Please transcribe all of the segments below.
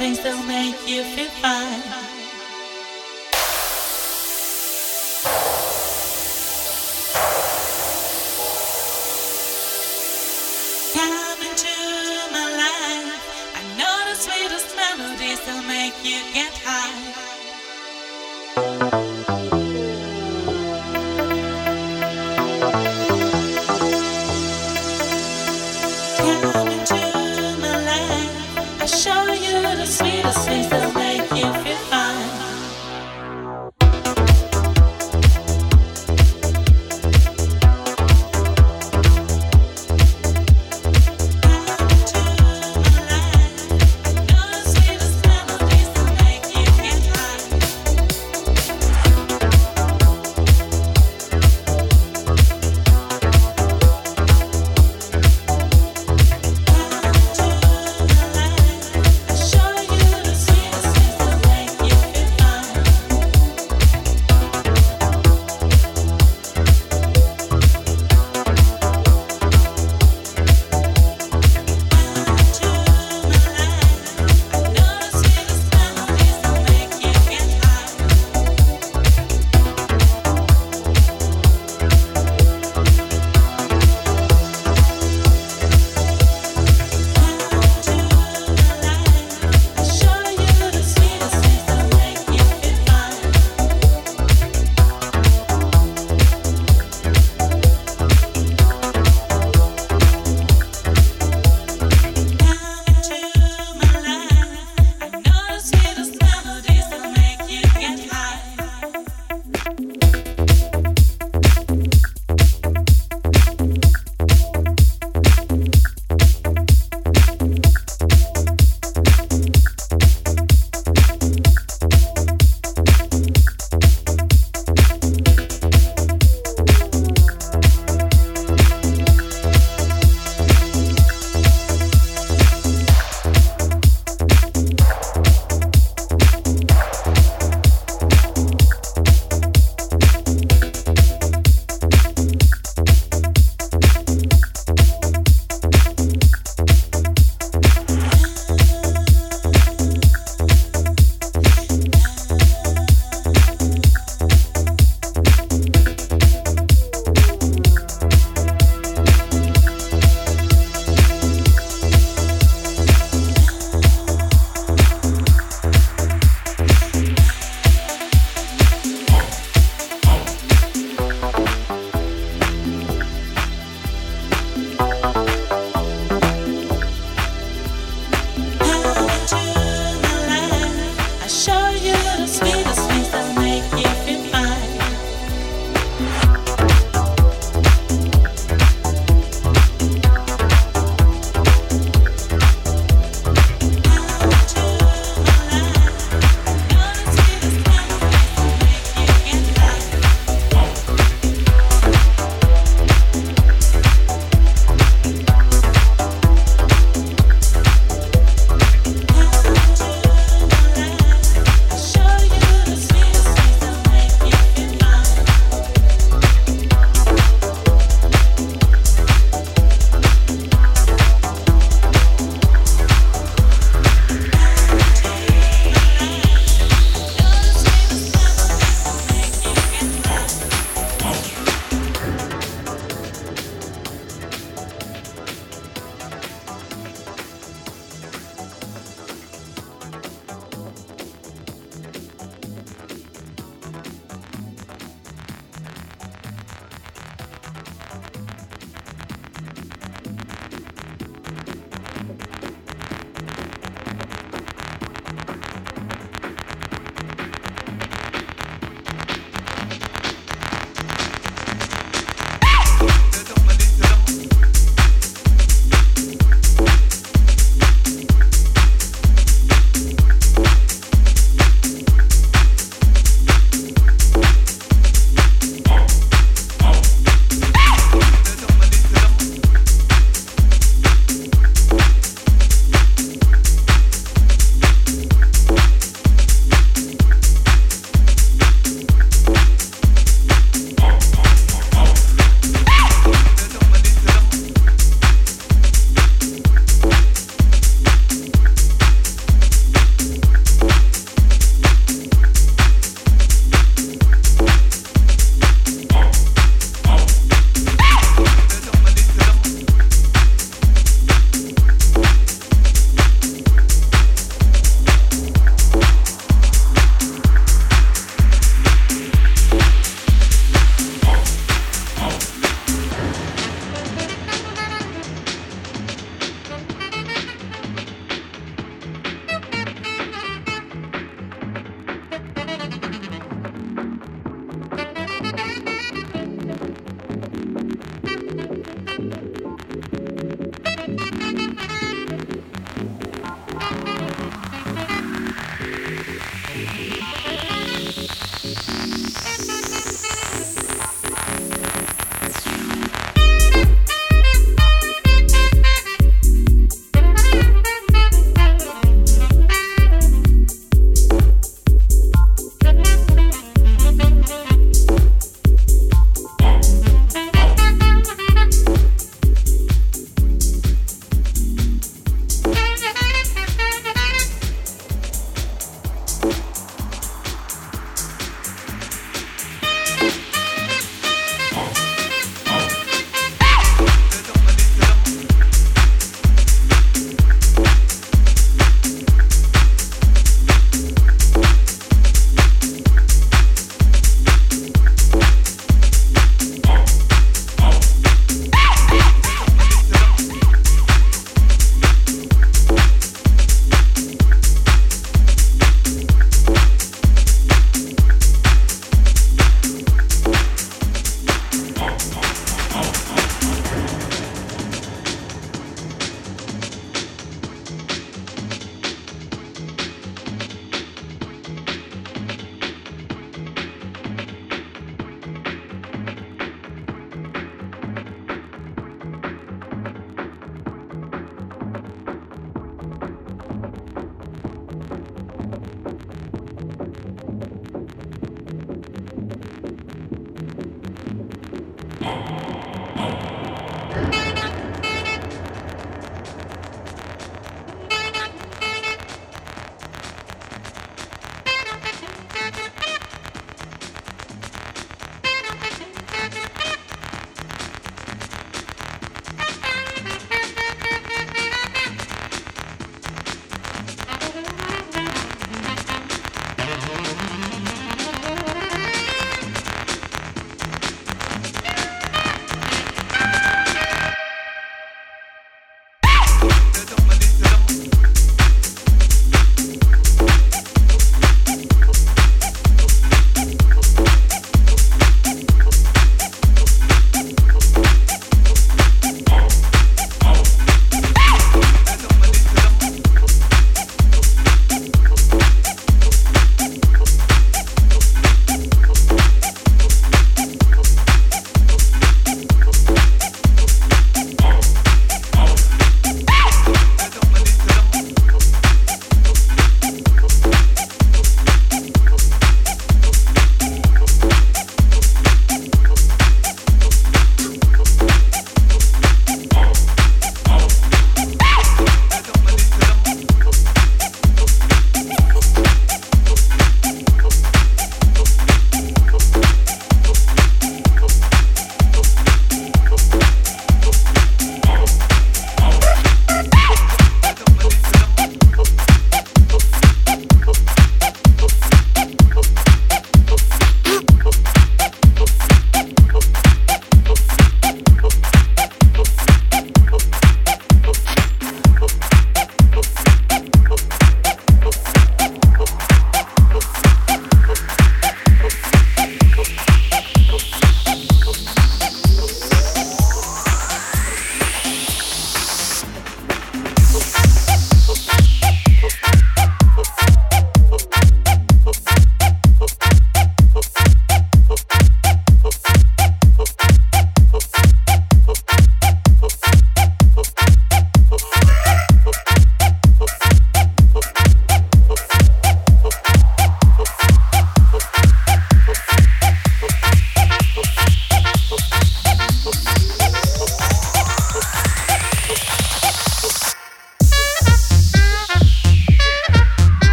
things that'll make you feel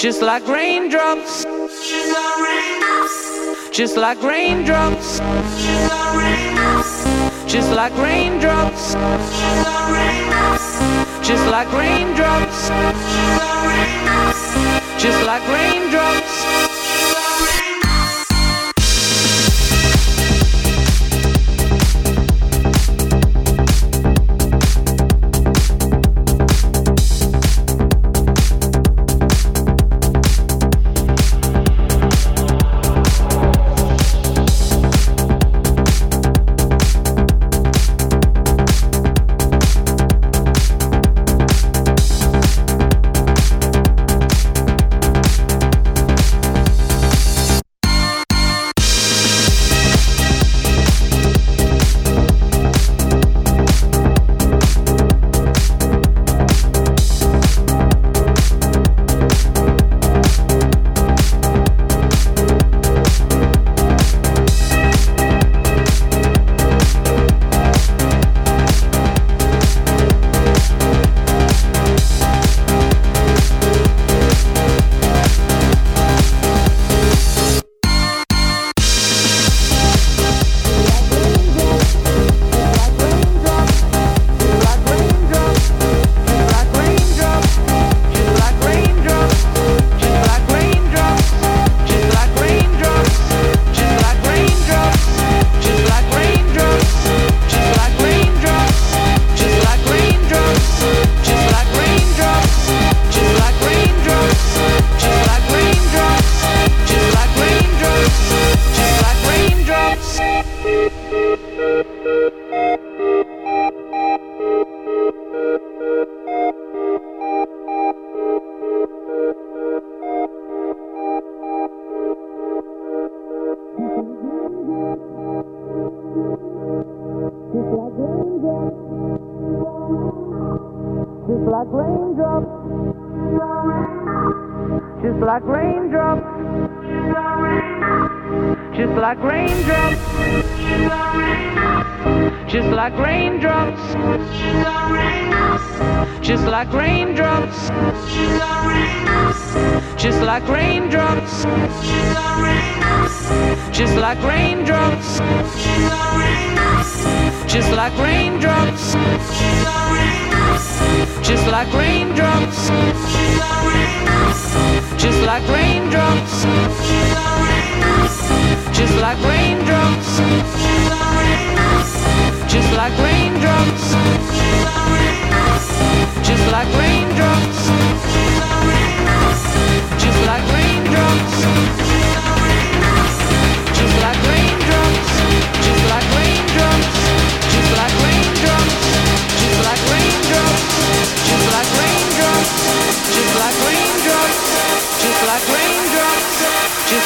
just like raindrops, just like raindrops, just like raindrops, just like raindrops, just like raindrops.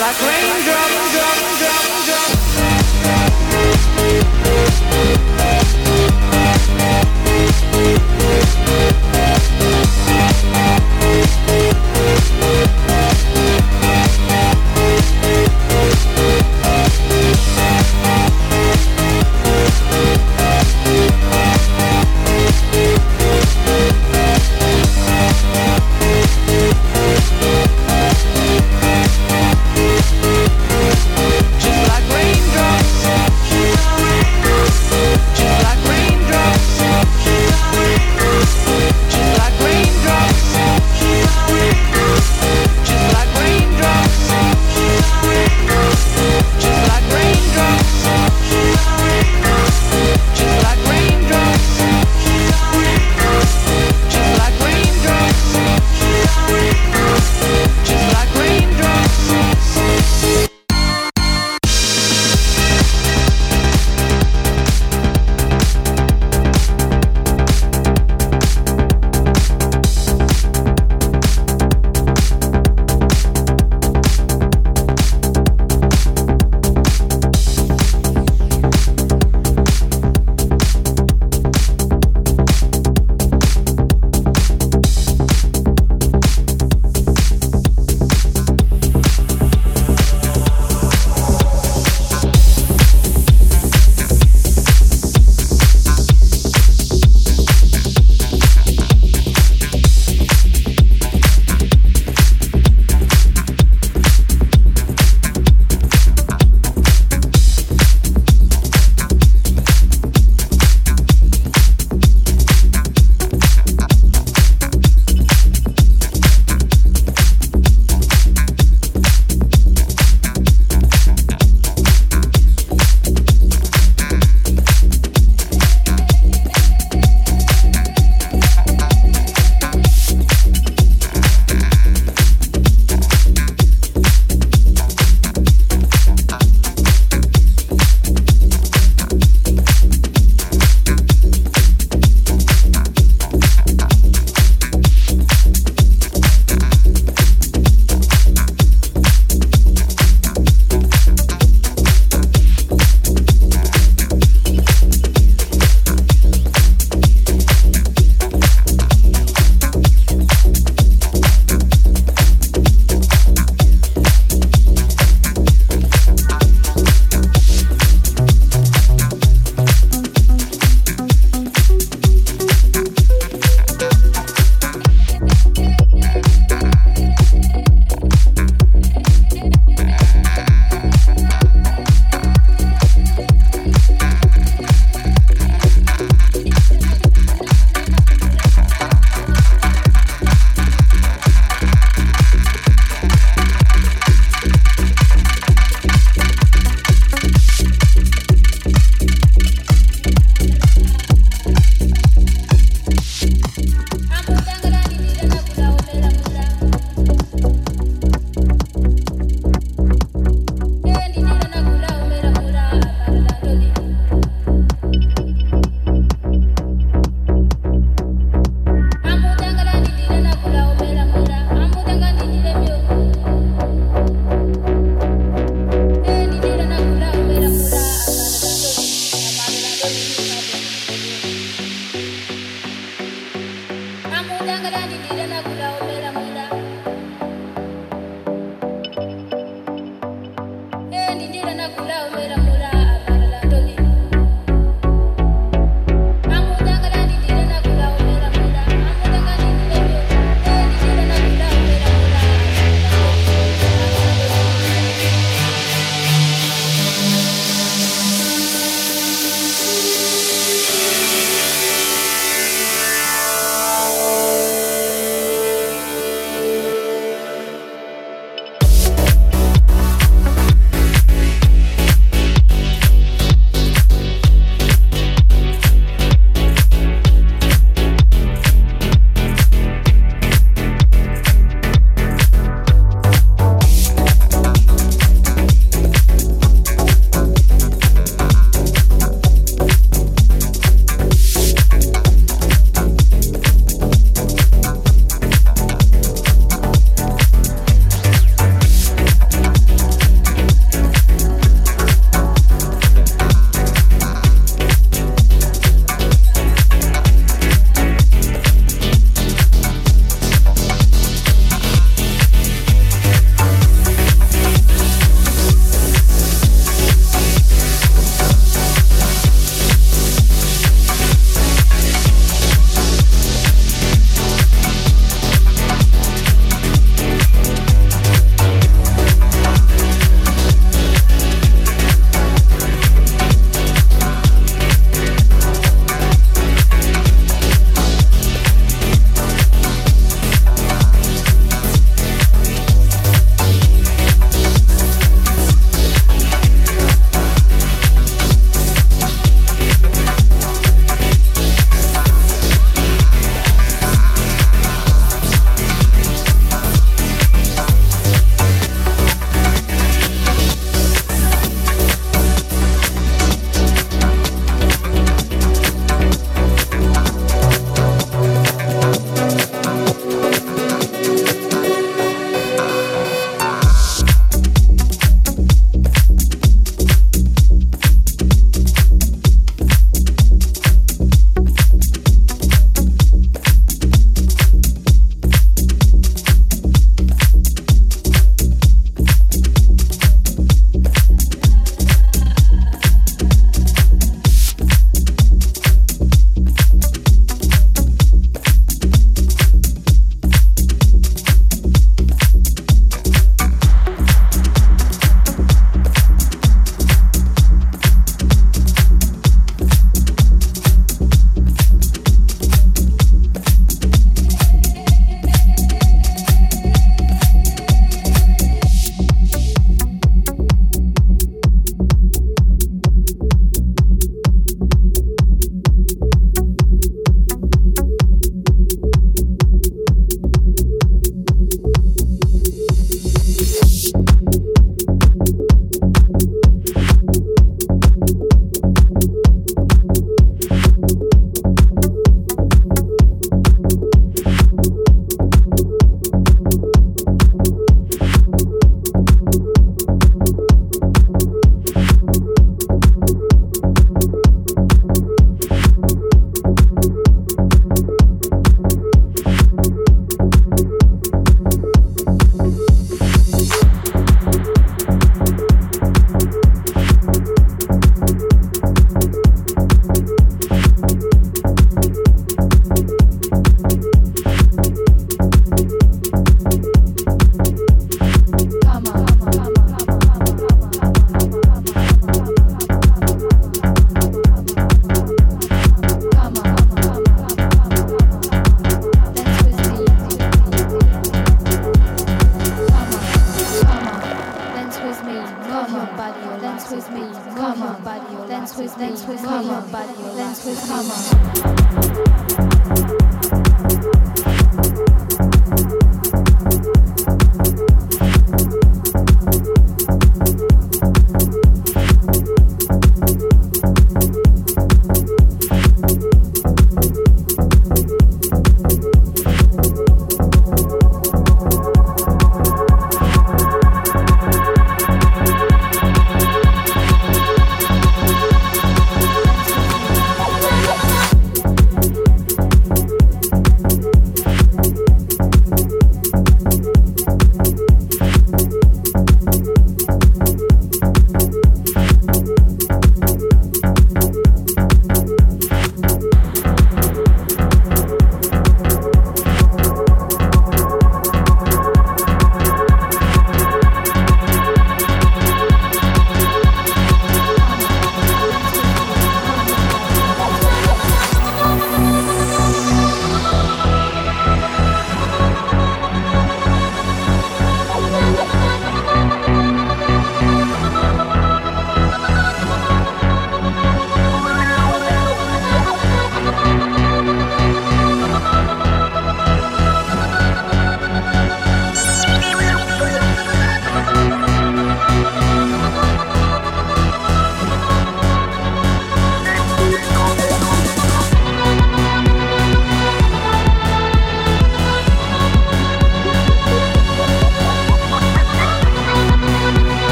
like raindrops.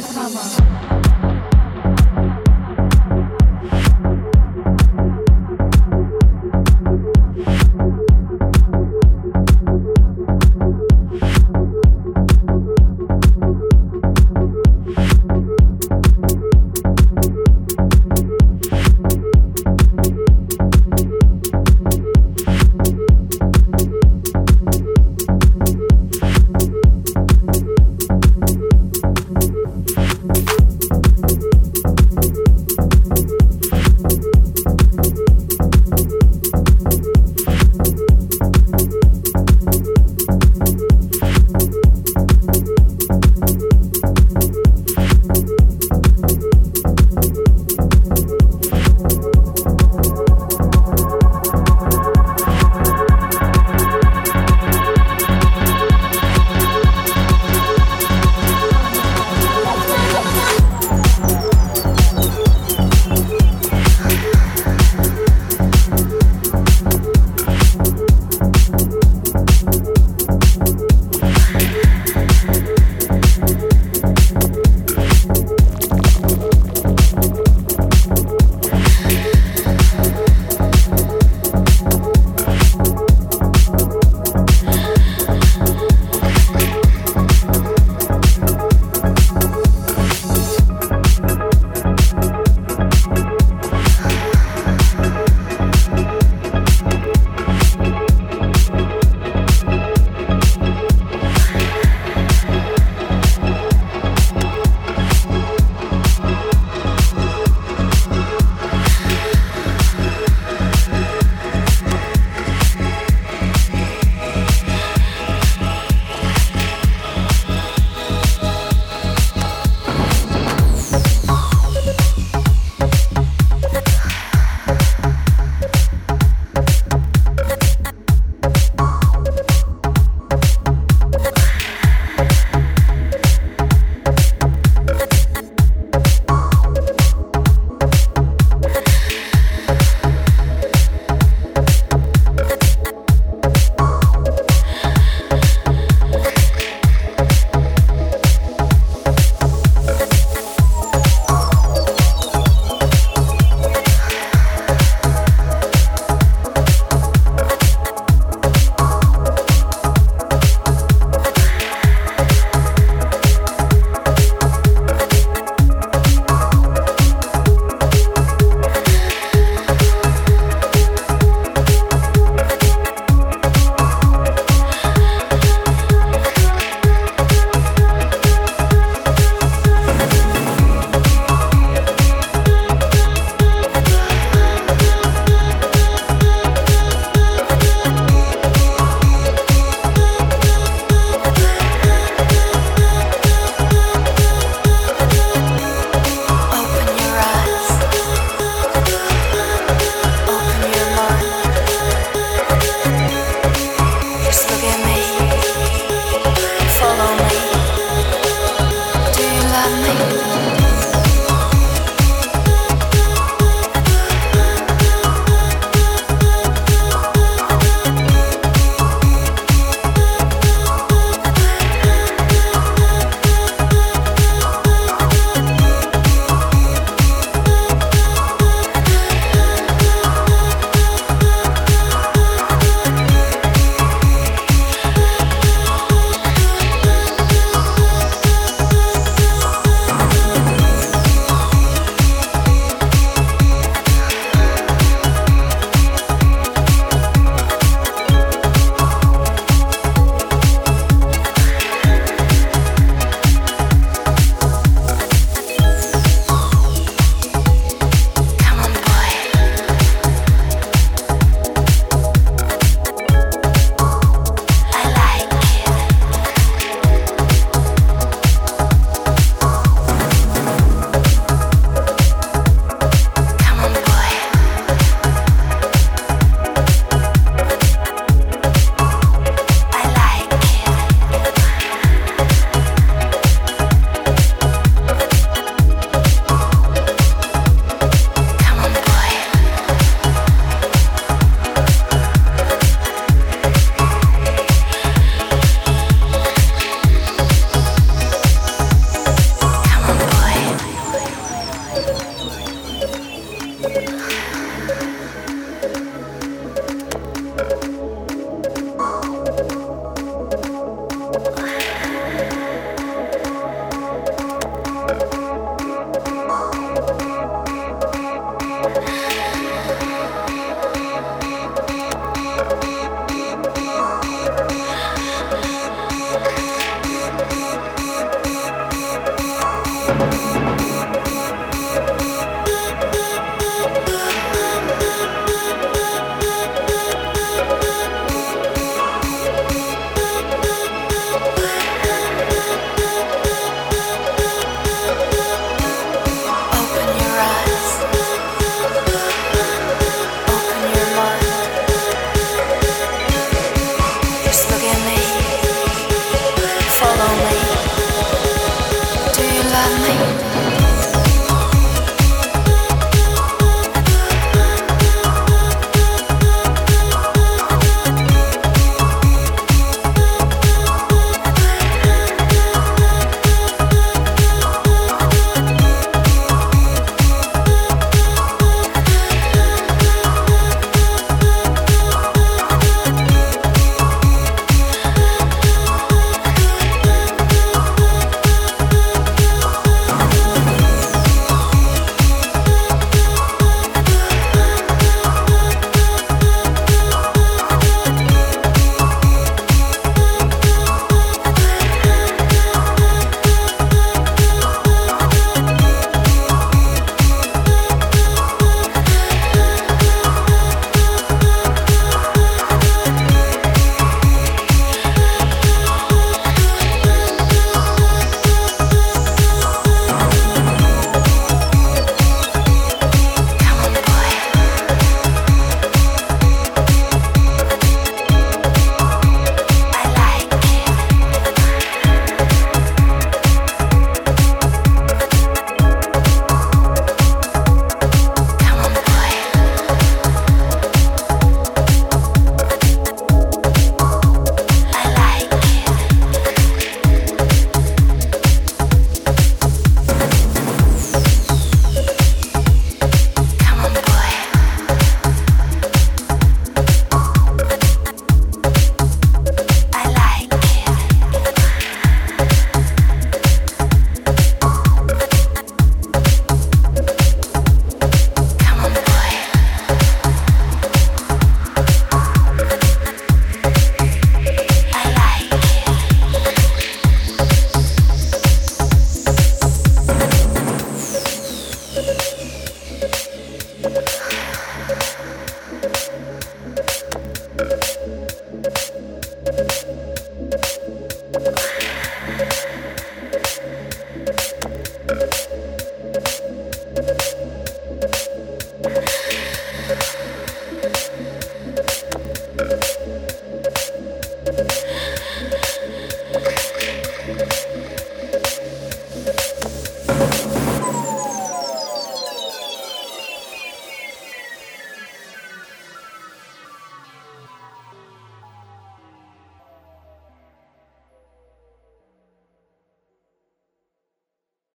害怕吗？